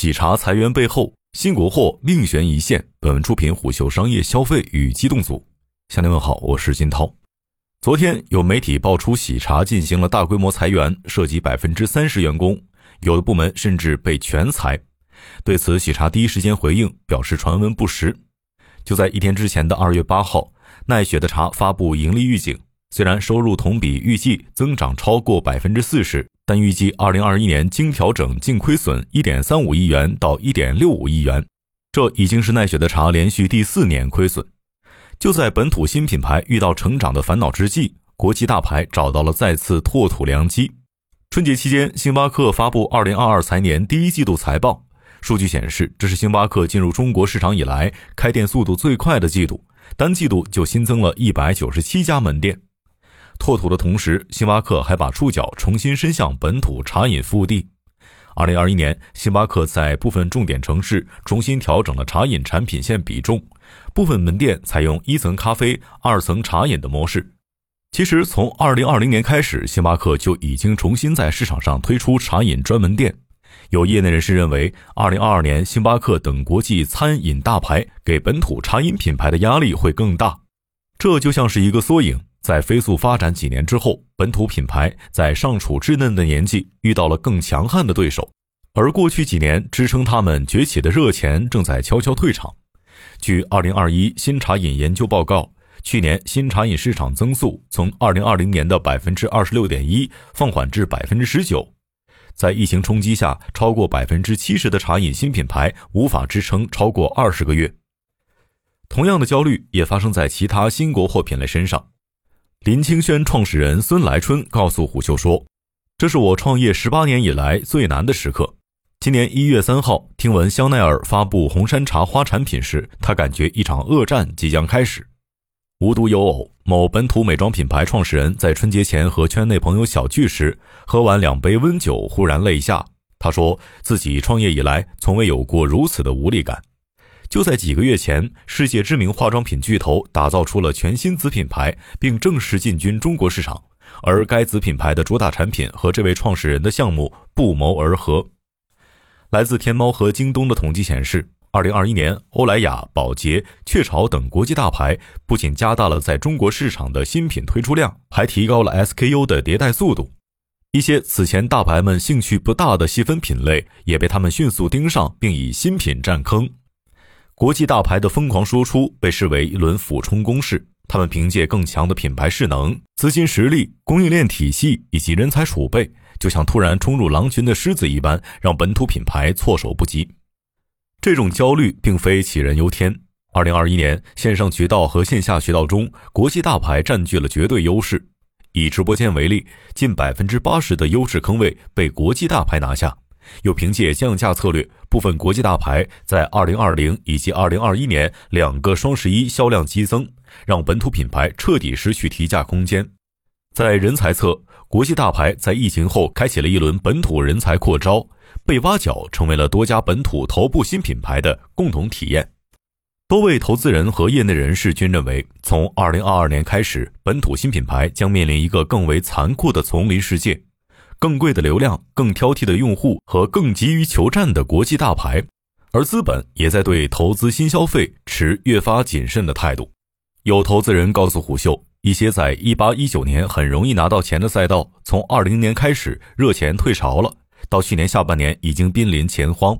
喜茶裁员背后，新国货另悬一线。本文出品虎嗅商业消费与机动组。向您问好，我是金涛。昨天有媒体爆出喜茶进行了大规模裁员，涉及百分之三十员工，有的部门甚至被全裁。对此，喜茶第一时间回应，表示传闻不实。就在一天之前的二月八号，奈雪的茶发布盈利预警。虽然收入同比预计增长超过百分之四十，但预计二零二一年经调整净亏损一点三五亿元到一点六五亿元，这已经是奈雪的茶连续第四年亏损。就在本土新品牌遇到成长的烦恼之际，国际大牌找到了再次拓土良机。春节期间，星巴克发布二零二二财年第一季度财报，数据显示，这是星巴克进入中国市场以来开店速度最快的季度，单季度就新增了一百九十七家门店。拓土的同时，星巴克还把触角重新伸向本土茶饮服务地。二零二一年，星巴克在部分重点城市重新调整了茶饮产品线比重，部分门店采用一层咖啡、二层茶饮的模式。其实，从二零二零年开始，星巴克就已经重新在市场上推出茶饮专门店。有业内人士认为，二零二二年星巴克等国际餐饮大牌给本土茶饮品牌的压力会更大。这就像是一个缩影。在飞速发展几年之后，本土品牌在尚处稚嫩的年纪遇到了更强悍的对手，而过去几年支撑他们崛起的热钱正在悄悄退场。据二零二一新茶饮研究报告，去年新茶饮市场增速从二零二零年的百分之二十六点一放缓至百分之十九。在疫情冲击下，超过百分之七十的茶饮新品牌无法支撑超过二十个月。同样的焦虑也发生在其他新国货品类身上。林清轩创始人孙来春告诉虎嗅说：“这是我创业十八年以来最难的时刻。今年一月三号，听闻香奈儿发布红山茶花产品时，他感觉一场恶战即将开始。无独有偶，某本土美妆品牌创始人在春节前和圈内朋友小聚时，喝完两杯温酒，忽然泪下。他说自己创业以来，从未有过如此的无力感。”就在几个月前，世界知名化妆品巨头打造出了全新子品牌，并正式进军中国市场。而该子品牌的主打产品和这位创始人的项目不谋而合。来自天猫和京东的统计显示，二零二一年，欧莱雅、宝洁、雀巢等国际大牌不仅加大了在中国市场的新品推出量，还提高了 SKU 的迭代速度。一些此前大牌们兴趣不大的细分品类，也被他们迅速盯上，并以新品占坑。国际大牌的疯狂输出被视为一轮俯冲攻势，他们凭借更强的品牌势能、资金实力、供应链体系以及人才储备，就像突然冲入狼群的狮子一般，让本土品牌措手不及。这种焦虑并非杞人忧天。二零二一年，线上渠道和线下渠道中，国际大牌占据了绝对优势。以直播间为例，近百分之八十的优质坑位被国际大牌拿下。又凭借降价策略，部分国际大牌在2020以及2021年两个双十一销量激增，让本土品牌彻底失去提价空间。在人才侧，国际大牌在疫情后开启了一轮本土人才扩招，被挖角成为了多家本土头部新品牌的共同体验。多位投资人和业内人士均认为，从2022年开始，本土新品牌将面临一个更为残酷的丛林世界。更贵的流量、更挑剔的用户和更急于求战的国际大牌，而资本也在对投资新消费持越发谨慎的态度。有投资人告诉虎嗅，一些在一八一九年很容易拿到钱的赛道，从二零年开始热钱退潮了，到去年下半年已经濒临钱荒。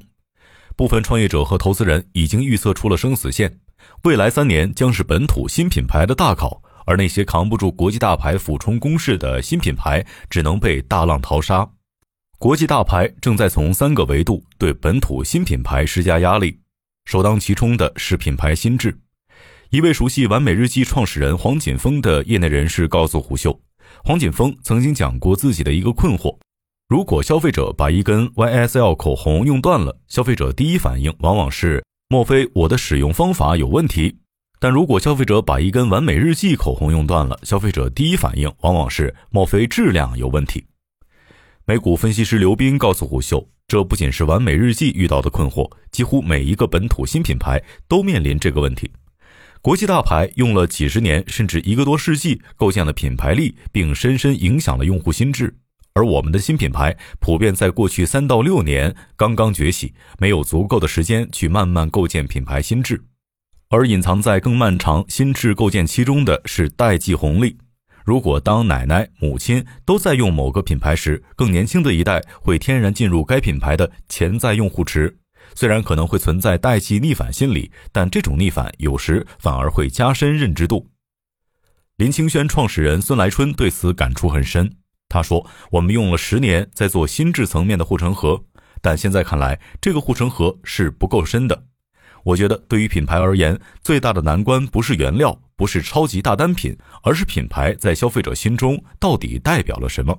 部分创业者和投资人已经预测出了生死线，未来三年将是本土新品牌的大考。而那些扛不住国际大牌俯冲攻势的新品牌，只能被大浪淘沙。国际大牌正在从三个维度对本土新品牌施加压力，首当其冲的是品牌心智。一位熟悉完美日记创始人黄锦峰的业内人士告诉胡秀，黄锦峰曾经讲过自己的一个困惑：如果消费者把一根 YSL 口红用断了，消费者第一反应往往是莫非我的使用方法有问题？但如果消费者把一根完美日记口红用断了，消费者第一反应往往是莫非质量有问题？美股分析师刘斌告诉虎嗅，这不仅是完美日记遇到的困惑，几乎每一个本土新品牌都面临这个问题。国际大牌用了几十年甚至一个多世纪构建了品牌力，并深深影响了用户心智，而我们的新品牌普遍在过去三到六年刚刚崛起，没有足够的时间去慢慢构建品牌心智，而隐藏在更漫长心智构建期中的是代际红利。如果当奶奶、母亲都在用某个品牌时，更年轻的一代会天然进入该品牌的潜在用户池。虽然可能会存在代际逆反心理，但这种逆反有时反而会加深认知度。林清轩创始人孙来春对此感触很深。他说：“我们用了十年在做心智层面的护城河，但现在看来，这个护城河是不够深的。我觉得，对于品牌而言，最大的难关不是原料。”不是超级大单品，而是品牌在消费者心中到底代表了什么？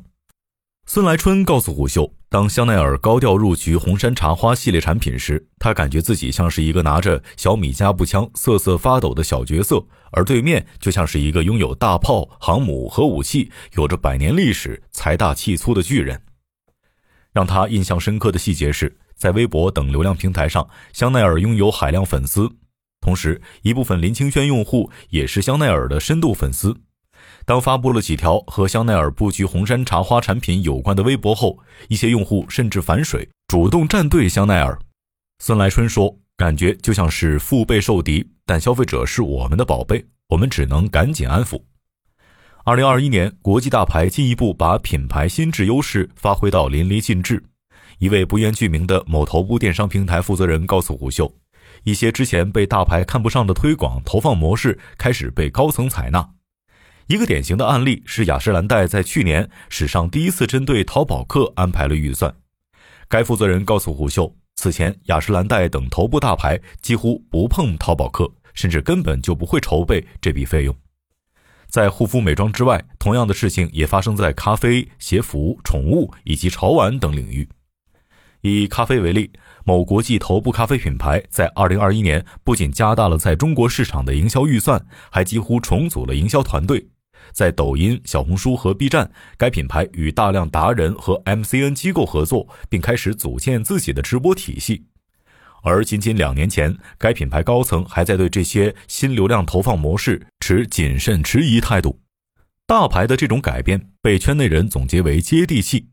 孙来春告诉虎嗅，当香奈儿高调入局红山茶花系列产品时，他感觉自己像是一个拿着小米加步枪瑟瑟发抖的小角色，而对面就像是一个拥有大炮、航母和武器、有着百年历史、财大气粗的巨人。让他印象深刻的细节是，在微博等流量平台上，香奈儿拥有海量粉丝。同时，一部分林清轩用户也是香奈儿的深度粉丝。当发布了几条和香奈儿布局红山茶花产品有关的微博后，一些用户甚至反水，主动站队香奈儿。孙来春说：“感觉就像是腹背受敌，但消费者是我们的宝贝，我们只能赶紧安抚。”二零二一年，国际大牌进一步把品牌心智优势发挥到淋漓尽致。一位不愿具名的某头部电商平台负责人告诉虎嗅。一些之前被大牌看不上的推广投放模式开始被高层采纳。一个典型的案例是雅诗兰黛在去年史上第一次针对淘宝客安排了预算。该负责人告诉虎嗅，此前雅诗兰黛等头部大牌几乎不碰淘宝客，甚至根本就不会筹备这笔费用。在护肤美妆之外，同样的事情也发生在咖啡、鞋服、宠物以及潮玩等领域。以咖啡为例。某国际头部咖啡品牌在2021年不仅加大了在中国市场的营销预算，还几乎重组了营销团队。在抖音、小红书和 B 站，该品牌与大量达人和 MCN 机构合作，并开始组建自己的直播体系。而仅仅两年前，该品牌高层还在对这些新流量投放模式持谨慎迟疑态度。大牌的这种改变被圈内人总结为接地气。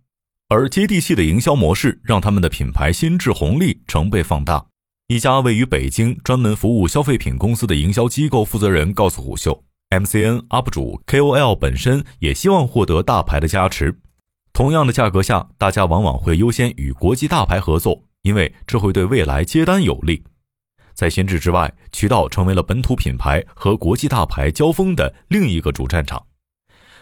而接地气的营销模式让他们的品牌心智红利成倍放大。一家位于北京、专门服务消费品公司的营销机构负责人告诉虎嗅：“MCN UP 主 KOL 本身也希望获得大牌的加持。同样的价格下，大家往往会优先与国际大牌合作，因为这会对未来接单有利。在心智之外，渠道成为了本土品牌和国际大牌交锋的另一个主战场。”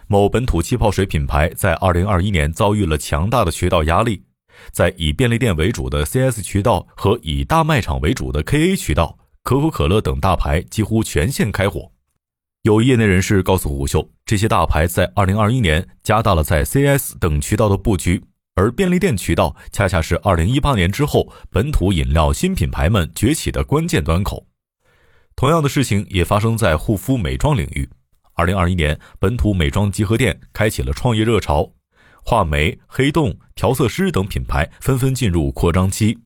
某本土气泡水品牌在2021年遭遇了强大的渠道压力，在以便利店为主的 CS 渠道和以大卖场为主的 KA 渠道，可口可乐等大牌几乎全线开火。有业内人士告诉虎嗅，这些大牌在2021年加大了在 CS 等渠道的布局，而便利店渠道恰恰是2018年之后本土饮料新品牌们崛起的关键端口。同样的事情也发生在护肤美妆领域。二零二一年，本土美妆集合店开启了创业热潮，画眉、黑洞、调色师等品牌纷纷进入扩张期。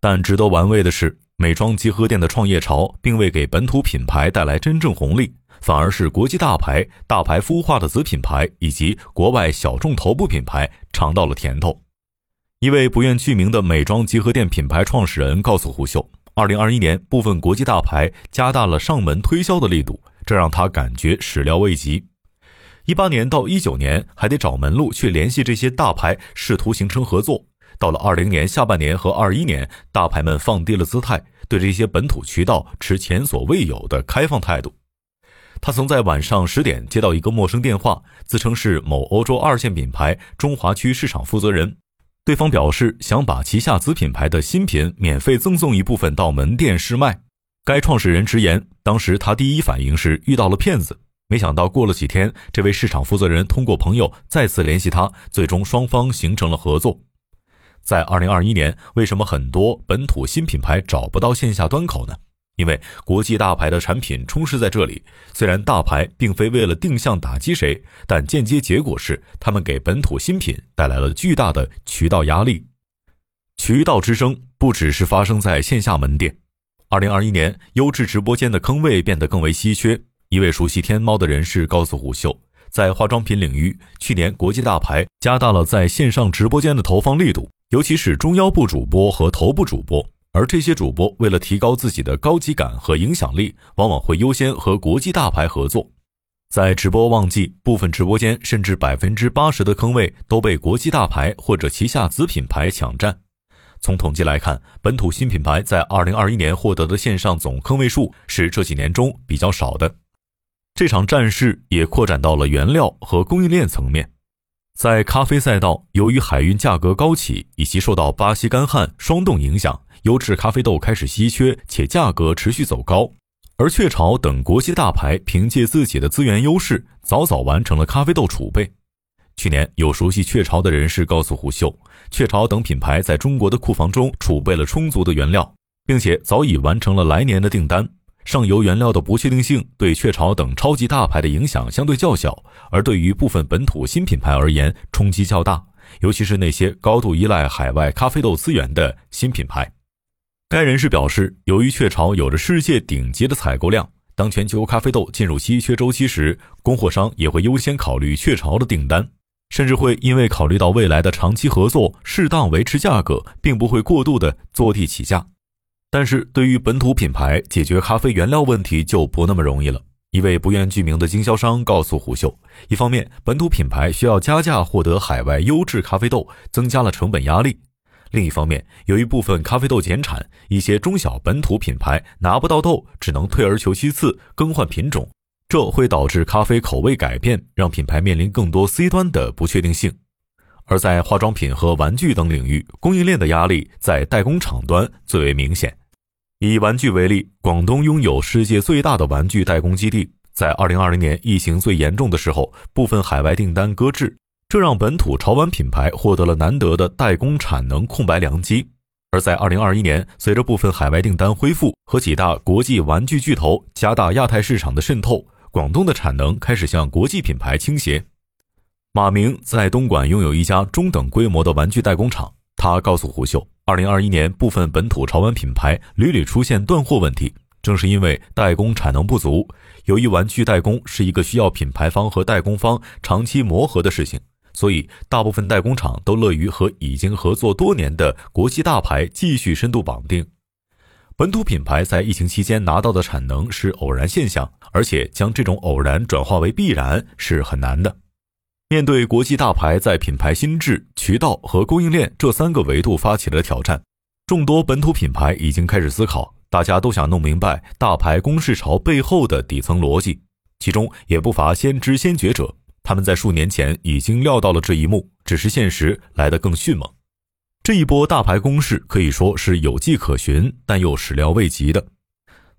但值得玩味的是，美妆集合店的创业潮并未给本土品牌带来真正红利，反而是国际大牌、大牌孵化的子品牌以及国外小众头部品牌尝到了甜头。一位不愿具名的美妆集合店品牌创始人告诉胡秀。二零二一年，部分国际大牌加大了上门推销的力度，这让他感觉始料未及。一八年到一九年还得找门路去联系这些大牌，试图形成合作。到了二零年下半年和二一年，大牌们放低了姿态，对这些本土渠道持前所未有的开放态度。他曾在晚上十点接到一个陌生电话，自称是某欧洲二线品牌中华区市场负责人。对方表示想把旗下子品牌的新品免费赠送一部分到门店试卖。该创始人直言，当时他第一反应是遇到了骗子，没想到过了几天，这位市场负责人通过朋友再次联系他，最终双方形成了合作。在二零二一年，为什么很多本土新品牌找不到线下端口呢？因为国际大牌的产品充斥在这里，虽然大牌并非为了定向打击谁，但间接结果是他们给本土新品带来了巨大的渠道压力。渠道之争不只是发生在线下门店。二零二一年，优质直播间的坑位变得更为稀缺。一位熟悉天猫的人士告诉虎嗅，在化妆品领域，去年国际大牌加大了在线上直播间的投放力度，尤其是中腰部主播和头部主播。而这些主播为了提高自己的高级感和影响力，往往会优先和国际大牌合作。在直播旺季，部分直播间甚至百分之八十的坑位都被国际大牌或者旗下子品牌抢占。从统计来看，本土新品牌在二零二一年获得的线上总坑位数是这几年中比较少的。这场战事也扩展到了原料和供应链层面。在咖啡赛道，由于海运价格高企以及受到巴西干旱霜冻影响，优质咖啡豆开始稀缺，且价格持续走高。而雀巢等国际大牌凭借自己的资源优势，早早完成了咖啡豆储备。去年，有熟悉雀巢的人士告诉虎嗅，雀巢等品牌在中国的库房中储备了充足的原料，并且早已完成了来年的订单。上游原料的不确定性对雀巢等超级大牌的影响相对较小，而对于部分本土新品牌而言冲击较大，尤其是那些高度依赖海外咖啡豆资源的新品牌。该人士表示，由于雀巢有着世界顶级的采购量，当全球咖啡豆进入稀缺周期时，供货商也会优先考虑雀巢的订单，甚至会因为考虑到未来的长期合作，适当维持价格，并不会过度的坐地起价。但是对于本土品牌解决咖啡原料问题就不那么容易了。一位不愿具名的经销商告诉虎嗅，一方面，本土品牌需要加价获得海外优质咖啡豆，增加了成本压力；另一方面，由于部分咖啡豆减产，一些中小本土品牌拿不到豆，只能退而求其次更换品种，这会导致咖啡口味改变，让品牌面临更多 C 端的不确定性。而在化妆品和玩具等领域，供应链的压力在代工厂端最为明显。以玩具为例，广东拥有世界最大的玩具代工基地。在2020年疫情最严重的时候，部分海外订单搁置，这让本土潮玩品牌获得了难得的代工产能空白良机。而在2021年，随着部分海外订单恢复和几大国际玩具巨头加大亚太市场的渗透，广东的产能开始向国际品牌倾斜。马明在东莞拥有一家中等规模的玩具代工厂，他告诉胡秀。二零二一年，部分本土潮玩品牌屡屡出现断货问题，正是因为代工产能不足。由于玩具代工是一个需要品牌方和代工方长期磨合的事情，所以大部分代工厂都乐于和已经合作多年的国际大牌继续深度绑定。本土品牌在疫情期间拿到的产能是偶然现象，而且将这种偶然转化为必然是很难的。面对国际大牌在品牌心智、渠道和供应链这三个维度发起的挑战，众多本土品牌已经开始思考，大家都想弄明白大牌攻势潮背后的底层逻辑。其中也不乏先知先觉者，他们在数年前已经料到了这一幕，只是现实来得更迅猛。这一波大牌攻势可以说是有迹可循，但又始料未及的。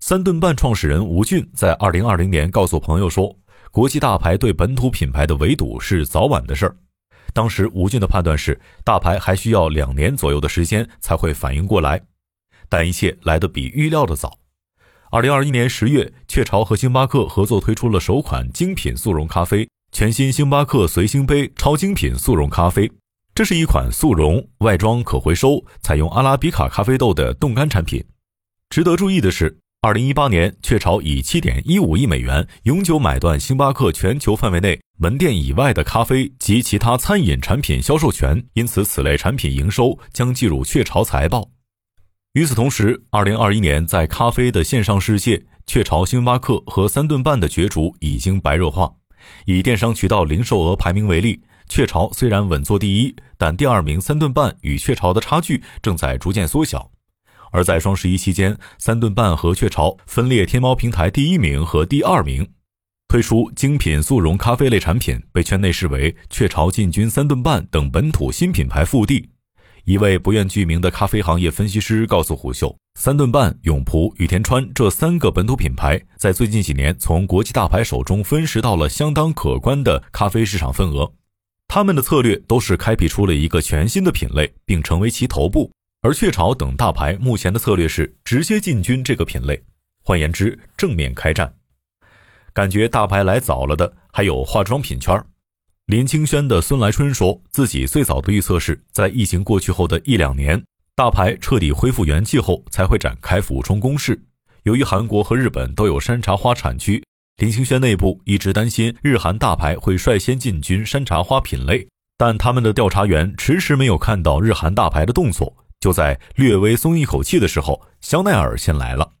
三顿半创始人吴俊在二零二零年告诉朋友说。国际大牌对本土品牌的围堵是早晚的事儿。当时吴俊的判断是，大牌还需要两年左右的时间才会反应过来，但一切来得比预料的早。二零二一年十月，雀巢和星巴克合作推出了首款精品速溶咖啡——全新星巴克随心杯超精品速溶咖啡。这是一款速溶、外装可回收、采用阿拉比卡咖啡豆的冻干产品。值得注意的是。二零一八年，雀巢以七点一五亿美元永久买断星巴克全球范围内门店以外的咖啡及其他餐饮产品销售权，因此此类产品营收将计入雀巢财报。与此同时，二零二一年在咖啡的线上世界，雀巢、星巴克和三顿半的角逐已经白热化。以电商渠道零售额排名为例，雀巢虽然稳坐第一，但第二名三顿半与雀巢的差距正在逐渐缩小。而在双十一期间，三顿半和雀巢分列天猫平台第一名和第二名，推出精品速溶咖啡类产品，被圈内视为雀巢进军三顿半等本土新品牌腹地。一位不愿具名的咖啡行业分析师告诉虎嗅，三顿半、永璞、雨田川这三个本土品牌，在最近几年从国际大牌手中分食到了相当可观的咖啡市场份额。他们的策略都是开辟出了一个全新的品类，并成为其头部。而雀巢等大牌目前的策略是直接进军这个品类，换言之，正面开战。感觉大牌来早了的还有化妆品圈儿林清轩的孙来春说自己最早的预测是在疫情过去后的一两年，大牌彻底恢复元气后才会展开俯冲攻势。由于韩国和日本都有山茶花产区，林清轩内部一直担心日韩大牌会率先进军山茶花品类，但他们的调查员迟迟没有看到日韩大牌的动作。就在略微松一口气的时候，香奈儿先来了。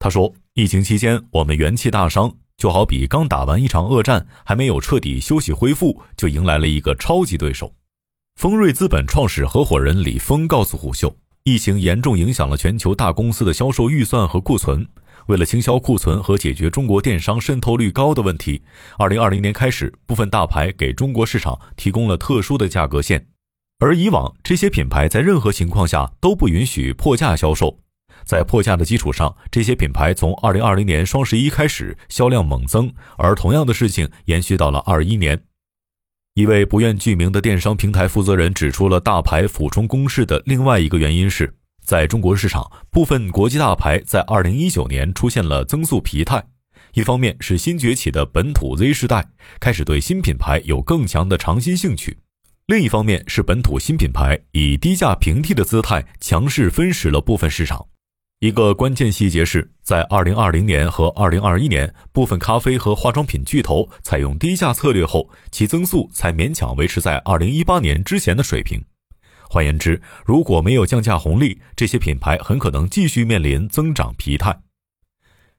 他说：“疫情期间我们元气大伤，就好比刚打完一场恶战，还没有彻底休息恢复，就迎来了一个超级对手。”丰瑞资本创始合伙人李峰告诉虎嗅：“疫情严重影响了全球大公司的销售预算和库存。”为了清销库存和解决中国电商渗透率高的问题，二零二零年开始，部分大牌给中国市场提供了特殊的价格线，而以往这些品牌在任何情况下都不允许破价销售。在破价的基础上，这些品牌从二零二零年双十一开始销量猛增，而同样的事情延续到了二一年。一位不愿具名的电商平台负责人指出了大牌俯冲攻势的另外一个原因是。在中国市场，部分国际大牌在二零一九年出现了增速疲态。一方面是新崛起的本土 Z 世代开始对新品牌有更强的尝新兴趣，另一方面是本土新品牌以低价平替的姿态强势分食了部分市场。一个关键细节是在二零二零年和二零二一年，部分咖啡和化妆品巨头采用低价策略后，其增速才勉强维持在二零一八年之前的水平。换言之，如果没有降价红利，这些品牌很可能继续面临增长疲态。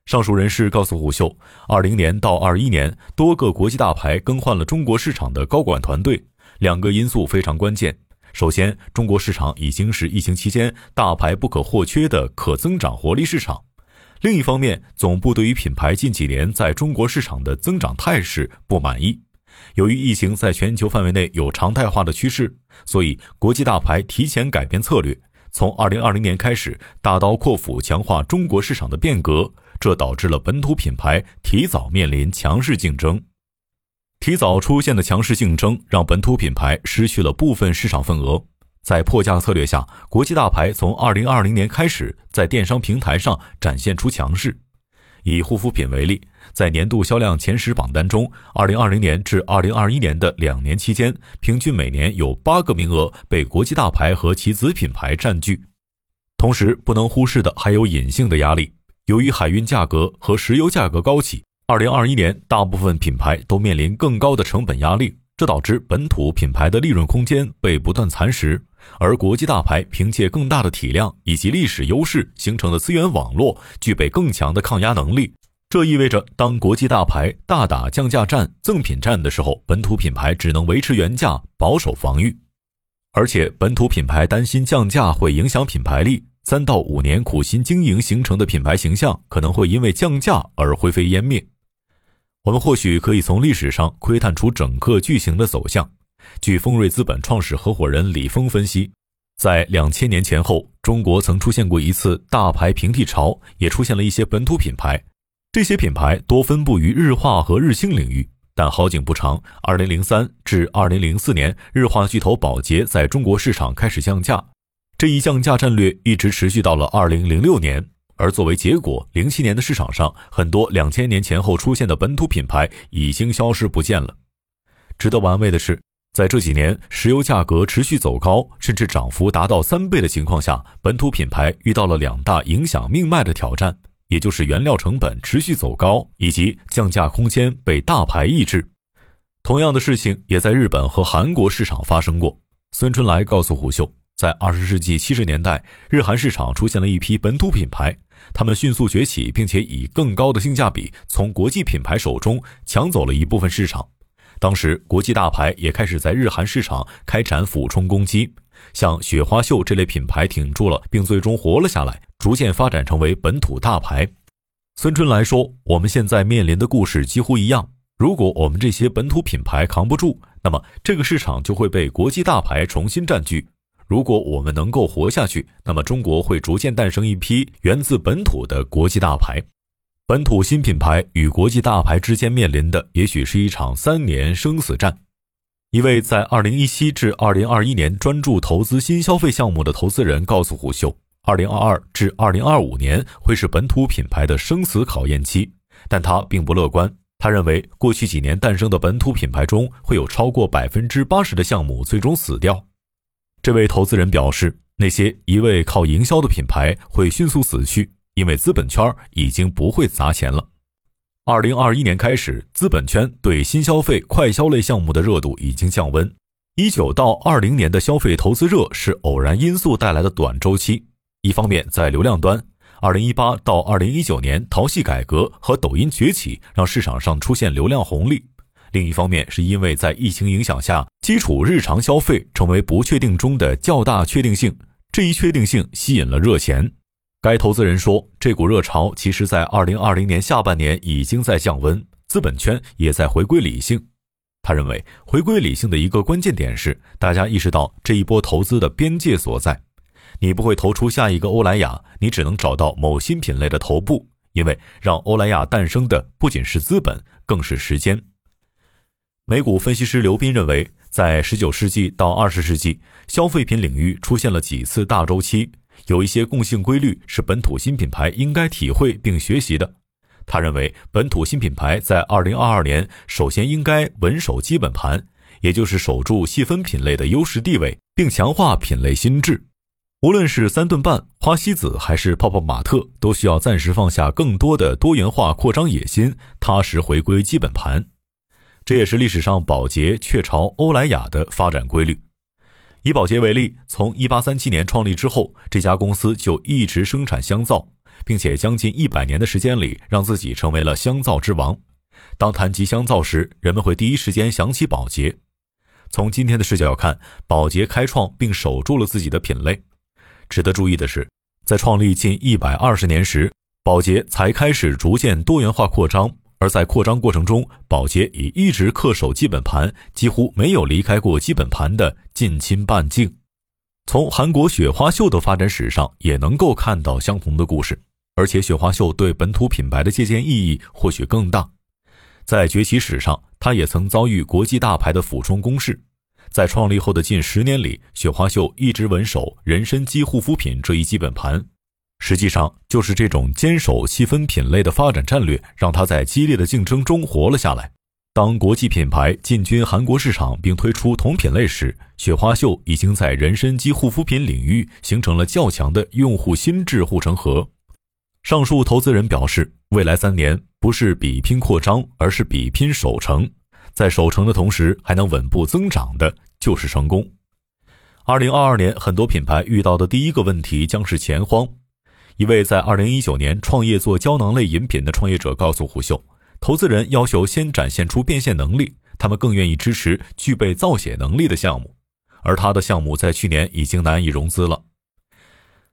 上述人士告诉虎嗅，二零年到二一年，多个国际大牌更换了中国市场的高管团队，两个因素非常关键。首先，中国市场已经是疫情期间大牌不可或缺的可增长活力市场；另一方面，总部对于品牌近几年在中国市场的增长态势不满意。由于疫情在全球范围内有常态化的趋势，所以国际大牌提前改变策略，从二零二零年开始大刀阔斧强化中国市场的变革，这导致了本土品牌提早面临强势竞争。提早出现的强势竞争让本土品牌失去了部分市场份额。在破价策略下，国际大牌从二零二零年开始在电商平台上展现出强势。以护肤品为例，在年度销量前十榜单中，2020年至2021年的两年期间，平均每年有八个名额被国际大牌和其子品牌占据。同时，不能忽视的还有隐性的压力。由于海运价格和石油价格高企，2021年大部分品牌都面临更高的成本压力，这导致本土品牌的利润空间被不断蚕食。而国际大牌凭借更大的体量以及历史优势形成的资源网络，具备更强的抗压能力。这意味着，当国际大牌大打降价战、赠品战的时候，本土品牌只能维持原价，保守防御。而且，本土品牌担心降价会影响品牌力，三到五年苦心经营形成的品牌形象，可能会因为降价而灰飞烟灭。我们或许可以从历史上窥探出整个剧情的走向。据丰瑞资本创始合伙人李峰分析，在两千年前后，中国曾出现过一次大牌平替潮，也出现了一些本土品牌。这些品牌多分布于日化和日清领域，但好景不长，二零零三至二零零四年，日化巨头宝洁在中国市场开始降价，这一降价战略一直持续到了二零零六年。而作为结果，零七年的市场上，很多两千年前后出现的本土品牌已经消失不见了。值得玩味的是。在这几年，石油价格持续走高，甚至涨幅达到三倍的情况下，本土品牌遇到了两大影响命脉的挑战，也就是原料成本持续走高，以及降价空间被大牌抑制。同样的事情也在日本和韩国市场发生过。孙春来告诉虎嗅，在二十世纪七十年代，日韩市场出现了一批本土品牌，他们迅速崛起，并且以更高的性价比从国际品牌手中抢走了一部分市场。当时，国际大牌也开始在日韩市场开展俯冲攻击，像雪花秀这类品牌挺住了，并最终活了下来，逐渐发展成为本土大牌。孙春来说：“我们现在面临的故事几乎一样。如果我们这些本土品牌扛不住，那么这个市场就会被国际大牌重新占据。如果我们能够活下去，那么中国会逐渐诞生一批源自本土的国际大牌。”本土新品牌与国际大牌之间面临的，也许是一场三年生死战。一位在2017至2021年专注投资新消费项目的投资人告诉虎嗅，2022至2025年会是本土品牌的生死考验期，但他并不乐观。他认为，过去几年诞生的本土品牌中，会有超过百分之八十的项目最终死掉。这位投资人表示，那些一味靠营销的品牌会迅速死去。因为资本圈已经不会砸钱了。二零二一年开始，资本圈对新消费、快消类项目的热度已经降温。一九到二零年的消费投资热是偶然因素带来的短周期。一方面，在流量端，二零一八到二零一九年淘系改革和抖音崛起让市场上出现流量红利；另一方面，是因为在疫情影响下，基础日常消费成为不确定中的较大确定性，这一确定性吸引了热钱。该投资人说，这股热潮其实在二零二零年下半年已经在降温，资本圈也在回归理性。他认为，回归理性的一个关键点是，大家意识到这一波投资的边界所在。你不会投出下一个欧莱雅，你只能找到某新品类的头部，因为让欧莱雅诞生的不仅是资本，更是时间。美股分析师刘斌认为，在十九世纪到二十世纪，消费品领域出现了几次大周期。有一些共性规律是本土新品牌应该体会并学习的。他认为，本土新品牌在2022年首先应该稳守基本盘，也就是守住细分品类的优势地位，并强化品类心智。无论是三顿半、花西子还是泡泡玛特，都需要暂时放下更多的多元化扩张野心，踏实回归基本盘。这也是历史上宝洁雀巢、欧莱雅的发展规律。以宝洁为例，从1837年创立之后，这家公司就一直生产香皂，并且将近一百年的时间里，让自己成为了香皂之王。当谈及香皂时，人们会第一时间想起宝洁。从今天的视角看，宝洁开创并守住了自己的品类。值得注意的是，在创立近一百二十年时，宝洁才开始逐渐多元化扩张。而在扩张过程中，宝洁也一直恪守基本盘，几乎没有离开过基本盘的近亲半径。从韩国雪花秀的发展史上也能够看到相同的故事，而且雪花秀对本土品牌的借鉴意义或许更大。在崛起史上，它也曾遭遇国际大牌的俯冲攻势。在创立后的近十年里，雪花秀一直稳守人参肌护肤品这一基本盘。实际上，就是这种坚守细分品类的发展战略，让它在激烈的竞争中活了下来。当国际品牌进军韩国市场并推出同品类时，雪花秀已经在人参肌护肤品领域形成了较强的用户心智护城河。上述投资人表示，未来三年不是比拼扩张，而是比拼守成。在守成的同时还能稳步增长的，就是成功。二零二二年，很多品牌遇到的第一个问题将是钱荒。一位在二零一九年创业做胶囊类饮品的创业者告诉虎嗅，投资人要求先展现出变现能力，他们更愿意支持具备造血能力的项目。而他的项目在去年已经难以融资了。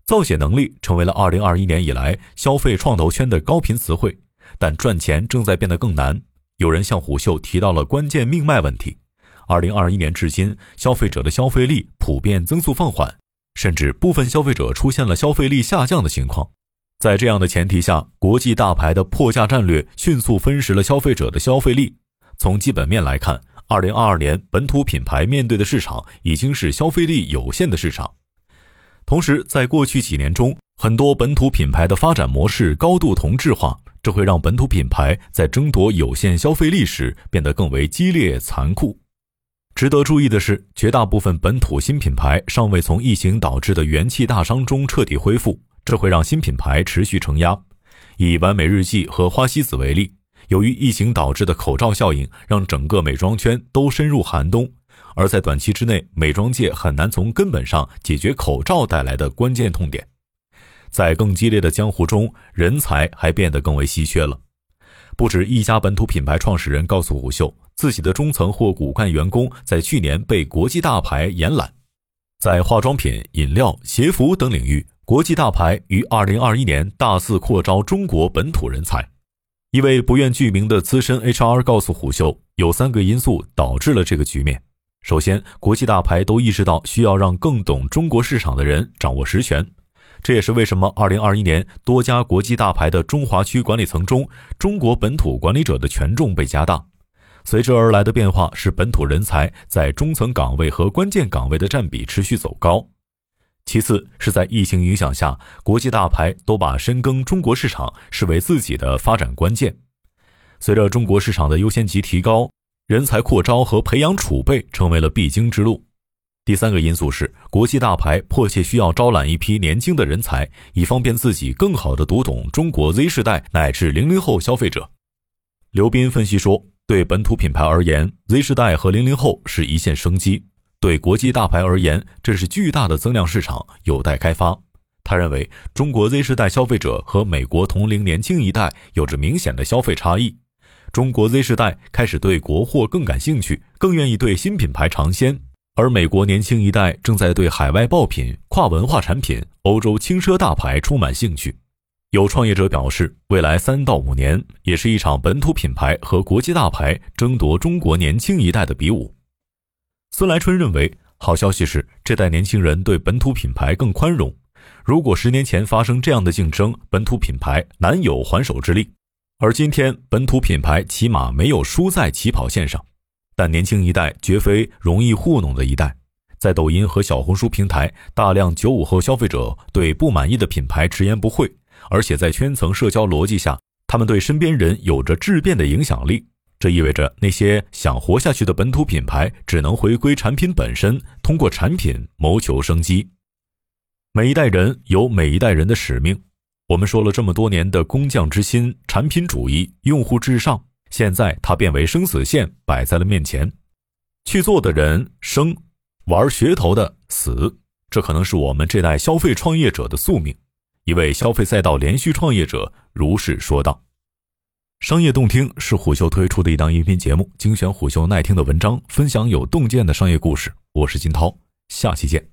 造血能力成为了二零二一年以来消费创投圈的高频词汇，但赚钱正在变得更难。有人向虎嗅提到了关键命脉问题：二零二一年至今，消费者的消费力普遍增速放缓。甚至部分消费者出现了消费力下降的情况，在这样的前提下，国际大牌的破价战略迅速分食了消费者的消费力。从基本面来看，二零二二年本土品牌面对的市场已经是消费力有限的市场。同时，在过去几年中，很多本土品牌的发展模式高度同质化，这会让本土品牌在争夺有限消费力时变得更为激烈残酷。值得注意的是，绝大部分本土新品牌尚未从疫情导致的元气大伤中彻底恢复，这会让新品牌持续承压。以完美日记和花西子为例，由于疫情导致的口罩效应，让整个美妆圈都深入寒冬。而在短期之内，美妆界很难从根本上解决口罩带来的关键痛点。在更激烈的江湖中，人才还变得更为稀缺了。不止一家本土品牌创始人告诉虎嗅。自己的中层或骨干员工在去年被国际大牌延揽，在化妆品、饮料、鞋服等领域，国际大牌于二零二一年大肆扩招中国本土人才。一位不愿具名的资深 HR 告诉虎嗅，有三个因素导致了这个局面。首先，国际大牌都意识到需要让更懂中国市场的人掌握实权，这也是为什么二零二一年多家国际大牌的中华区管理层中，中国本土管理者的权重被加大。随之而来的变化是，本土人才在中层岗位和关键岗位的占比持续走高。其次是在疫情影响下，国际大牌都把深耕中国市场视为自己的发展关键。随着中国市场的优先级提高，人才扩招和培养储备成为了必经之路。第三个因素是，国际大牌迫切需要招揽一批年轻的人才，以方便自己更好地读懂中国 Z 世代乃至零零后消费者。刘斌分析说，对本土品牌而言，Z 世代和零零后是一线生机；对国际大牌而言，这是巨大的增量市场，有待开发。他认为，中国 Z 世代消费者和美国同龄年轻一代有着明显的消费差异。中国 Z 世代开始对国货更感兴趣，更愿意对新品牌尝鲜，而美国年轻一代正在对海外爆品、跨文化产品、欧洲轻奢大牌充满兴趣。有创业者表示，未来三到五年也是一场本土品牌和国际大牌争夺中国年轻一代的比武。孙来春认为，好消息是这代年轻人对本土品牌更宽容。如果十年前发生这样的竞争，本土品牌难有还手之力。而今天，本土品牌起码没有输在起跑线上。但年轻一代绝非容易糊弄的一代，在抖音和小红书平台，大量九五后消费者对不满意的品牌直言不讳。而且在圈层社交逻辑下，他们对身边人有着质变的影响力。这意味着那些想活下去的本土品牌只能回归产品本身，通过产品谋求生机。每一代人有每一代人的使命。我们说了这么多年的工匠之心、产品主义、用户至上，现在它变为生死线摆在了面前。去做的人生，玩噱头的死。这可能是我们这代消费创业者的宿命。一位消费赛道连续创业者如是说道：“商业洞听是虎嗅推出的一档音频节目，精选虎嗅耐听的文章，分享有洞见的商业故事。我是金涛，下期见。”